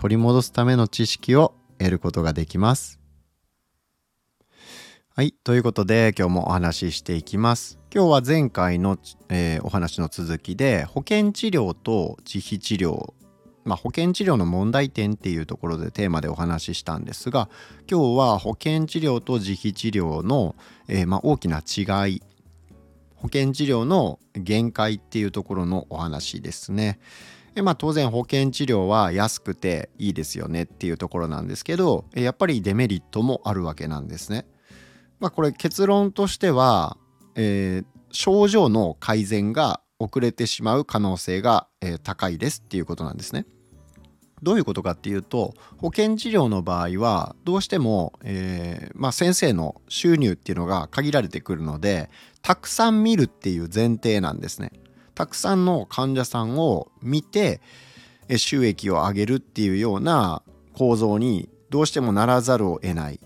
取り戻すための知識を得ることができますはい。ということで、今日もお話ししていきます。今日は前回の、えー、お話の続きで、保険治療と自費治療、まあ、保険治療の問題点っていうところでテーマでお話ししたんですが、今日は保険治療と自費治療の、えー、まあ、大きな違い、保険治療の限界っていうところのお話ですね。でまあ、当然保険治療は安くていいですよねっていうところなんですけどやっぱりデメリットもあるわけなんですね。まあ、これ結論としては、えー、症状の改善が遅れてしまう可能性が、えー、高いですっていうことなんですね。どういうことかっていうと保険治療の場合はどうしても、えー、まあ、先生の収入っていうのが限られてくるのでたくさん見るっていう前提なんですね。たくさんの患者さんを見て収益を上げるっていうような構造にどうしてもならざるを得ない。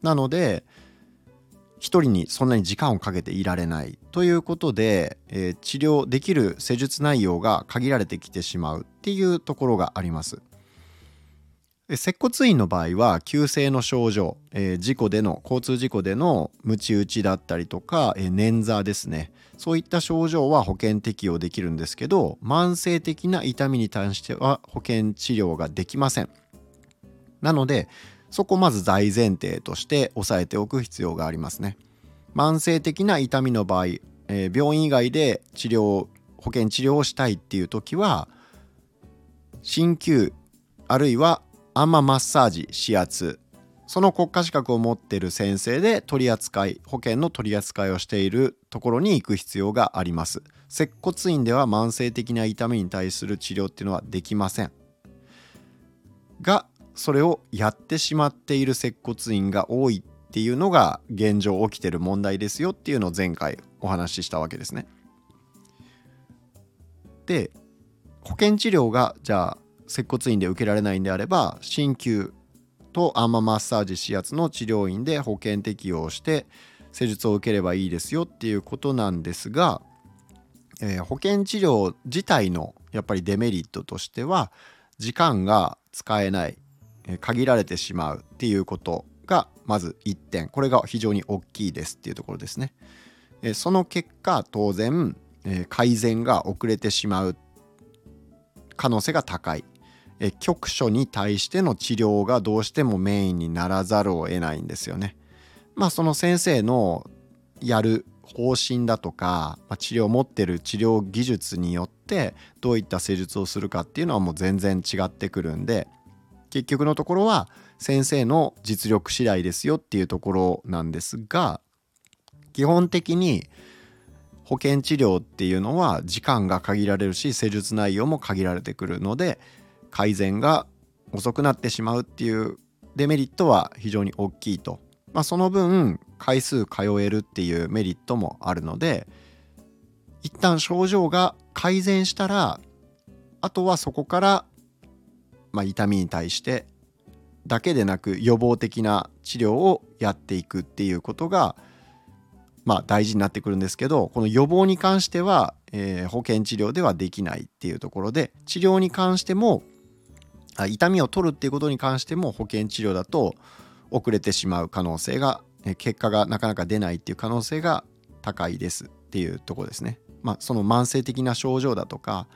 なので一人にそんなに時間をかけていられないということで、え、治療できる施術内容が限られてきてしまうっていうところがあります。接骨院の場合は急性の症状、えー、事故での交通事故でのムチ打ちだったりとか、えー、捻挫ですねそういった症状は保険適用できるんですけど慢性的な痛みに対しては保険治療ができませんなのでそこまず大前提として押さえておく必要がありますね。慢性的な痛みの場合、えー、病院以外で治療保険治療をしたいっていう時は鍼灸あるいはアンママッサージ指圧その国家資格を持ってる先生で取り扱い保険の取り扱いをしているところに行く必要があります。接骨院では慢性的な痛みに対する治療っていうのはできません。がそれをやってしまっている接骨院が多いっていうのが現状起きてる問題ですよっていうのを前回お話ししたわけですね。で保険治療がじゃあ接骨院で受けられないんであれば鍼灸とアーママッサージ指圧の治療院で保険適用して施術を受ければいいですよっていうことなんですが、えー、保険治療自体のやっぱりデメリットとしては時間が使えない限られてしまうっていうことがまず1点これが非常に大きいですっていうところですね。その結果当然改善が遅れてしまう可能性が高い局所に対しての治療がどうしてもメインにならざるを得ないんですよね。まあその先生のやる方針だとか、治療を持ってる治療技術によってどういった施術をするかっていうのはもう全然違ってくるんで結局のところは先生の実力次第ですよっていうところなんですが基本的に保険治療っていうのは時間が限られるし施術内容も限られてくるので改善が遅くなってしまうっていうデメリットは非常に大きいと、まあ、その分回数通えるっていうメリットもあるので一旦症状が改善したらあとはそこからまあ、痛みに対してだけでなく予防的な治療をやっていくっていうことが、まあ、大事になってくるんですけどこの予防に関しては、えー、保険治療ではできないっていうところで治療に関しても痛みを取るっていうことに関しても保険治療だと遅れてしまう可能性が結果がなかなか出ないっていう可能性が高いですっていうとこですね。まあ、その慢性的な症状だとか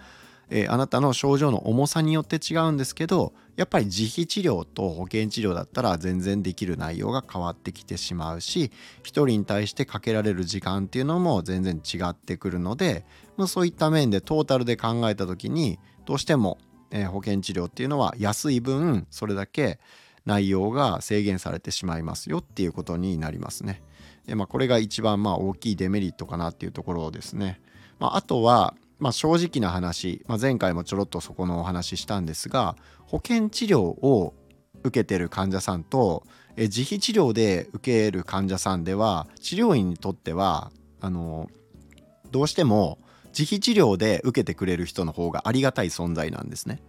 えー、あなたの症状の重さによって違うんですけどやっぱり自費治療と保険治療だったら全然できる内容が変わってきてしまうし1人に対してかけられる時間っていうのも全然違ってくるので、まあ、そういった面でトータルで考えた時にどうしても、えー、保険治療っていうのは安い分それだけ内容が制限されてしまいますよっていうことになりますね。でまあ、これが一番まあ大きいデメリットかなっていうところですね。まあ、あとはまあ、正直な話、まあ、前回もちょろっとそこのお話ししたんですが保険治療を受けてる患者さんと自費治療で受ける患者さんでは治療院にとってはあのどうしても自費治療で受けてくれる人の方がありがたい存在なんですね。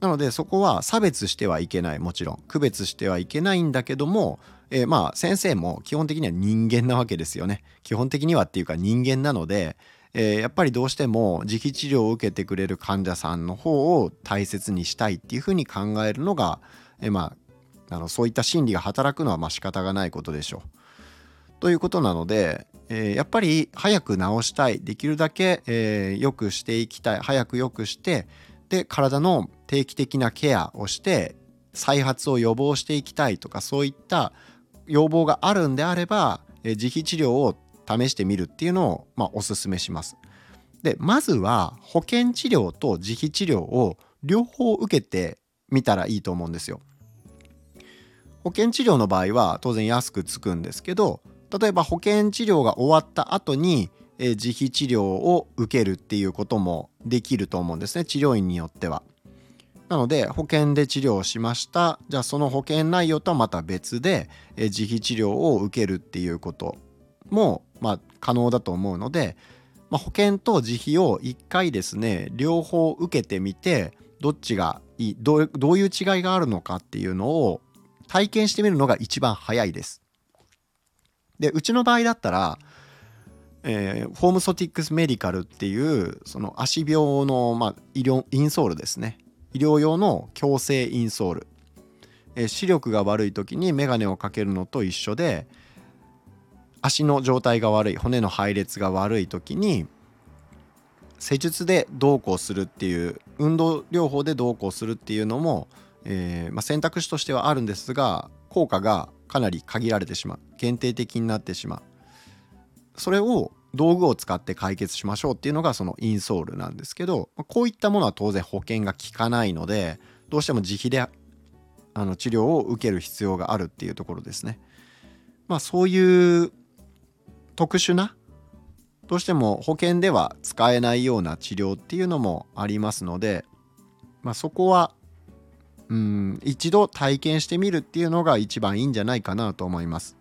なのでそこは差別してはいけないもちろん区別してはいけないんだけども、えー、まあ先生も基本的には人間なわけですよね。基本的にはっていうか人間なので、えー、やっぱりどうしても自費治療を受けてくれる患者さんの方を大切にしたいっていうふうに考えるのが、えー、まああのそういった心理が働くのはまあ仕方がないことでしょう。ということなので、えー、やっぱり早く治したいできるだけ、えー、良くしていきたい早く良くしてで体の定期的なケアをして再発を予防していきたいとかそういった要望があるんであれば、え、自費治療を試してみるっていうのを、まあ、おすすめします。でまずは保険治療と自費治療を両方受けてみたらいいと思うんですよ。保険治療の場合は当然安くつくんですけど例えば保険治療が終わった後に、え自費治療を受けるっていうこともできると思うんですね治療院によっては。なので保険で治療しましたじゃあその保険内容とはまた別で、え自費治療を受けるっていうことも、まあ、可能だと思うので、まあ、保険と自費を1回ですね両方受けてみてどっちがいいどういう違いがあるのかっていうのを体験してみるのが一番早いです。でうちの場合だったら、えー、フォームソティックスメディカルっていうその足病の、まあ、医療インソールですね。医療用の矯正インソール、えー、視力が悪い時にメガネをかけるのと一緒で足の状態が悪い骨の配列が悪い時に施術でどうこうするっていう運動療法でどうこうするっていうのも、えーまあ、選択肢としてはあるんですが効果がかなり限られてしまう限定的になってしまうそれを道具を使って解決しましょうっていうのがそのインソールなんですけどこういったものは当然保険が効かないのでどうしても自費であの治療を受ける必要があるっていうところですね。まあそういう特殊などうしても保険では使えないような治療っていうのもありますので、まあ、そこはうん一度体験してみるっていうのが一番いいんじゃないかなと思います。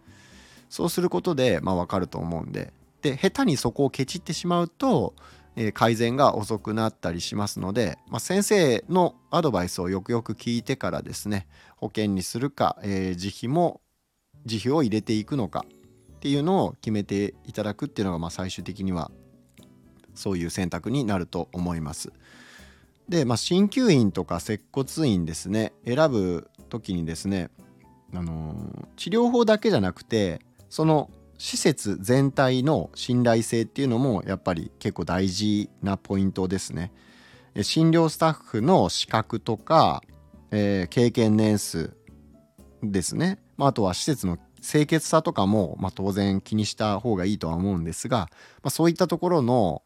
そうすることで、まあ、分かると思うんでで下手にそこをケチってしまうと、えー、改善が遅くなったりしますので、まあ、先生のアドバイスをよくよく聞いてからですね保険にするか、えー、自費も自費を入れていくのかっていうのを決めていただくっていうのが、まあ、最終的にはそういう選択になると思います。で、まあ、鍼灸院とか接骨院ですね選ぶ時にですね、あのー、治療法だけじゃなくてその施設全体の信頼性っていうのもやっぱり結構大事なポイントですね。診療スタッフの資格とか、えー、経験年数ですね、まあ、あとは施設の清潔さとかも、まあ、当然気にした方がいいとは思うんですが、まあ、そういったところの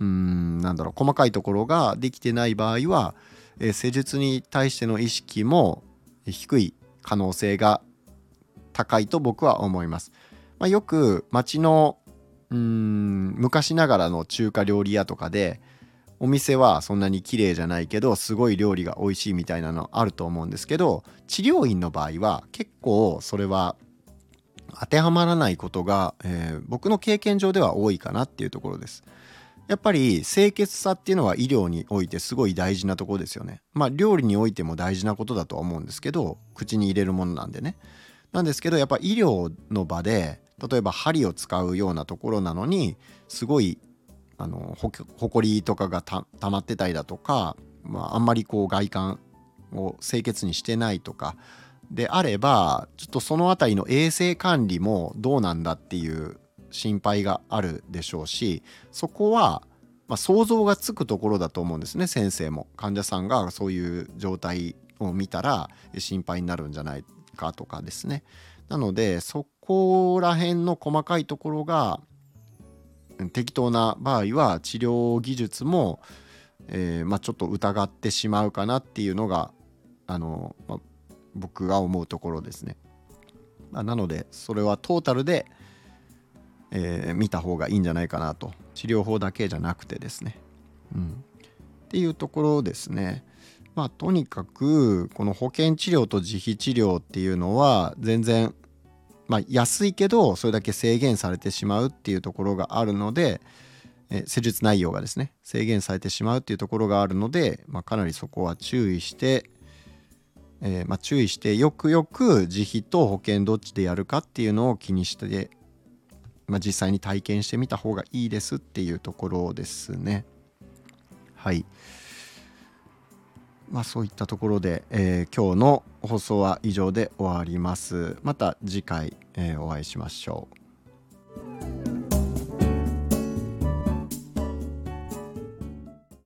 うんなんだろう細かいところができてない場合は、えー、施術に対しての意識も低い可能性が高いと僕は思います。まあ、よく町のうん昔ながらの中華料理屋とかでお店はそんなに綺麗じゃないけどすごい料理が美味しいみたいなのあると思うんですけど治療院の場合は結構それは当てはまらないことが、えー、僕の経験上では多いかなっていうところです。やっぱり清潔さっていうのは医療においてすごい大事なところですよね。まあ料理においても大事なことだとは思うんですけど口に入れるものなんでね。なんですけどやっぱ医療の場で例えば針を使うようなところなのにすごいあのほこりとかがたまってたりだとか、まあ、あんまりこう外観を清潔にしてないとかであればちょっとその辺りの衛生管理もどうなんだっていう心配があるでしょうしそこは、まあ、想像がつくところだと思うんですね先生も患者さんがそういう状態を見たら心配になるんじゃないかとかですねなのでそこら辺の細かいところが適当な場合は治療技術も、え、まあ、ちょっと疑ってしまうかなっていうのがあの、まあ、僕が思うところですね。まあ、なのでそれはトータルで、えー、見た方がいいんじゃないかなと治療法だけじゃなくてですね。うん、っていうところですね。まあ、とにかくこの保険治療と自費治療っていうのは全然、まあ、安いけどそれだけ制限されてしまうっていうところがあるのでえ施術内容がですね制限されてしまうっていうところがあるので、まあ、かなりそこは注意して、えー、まあ、注意してよくよく自費と保険どっちでやるかっていうのを気にして、まあ、実際に体験してみた方がいいですっていうところですね。はい。まあそういったところで、えー、今日の放送は以上で終わります。また次回、えー、お会いしましょう。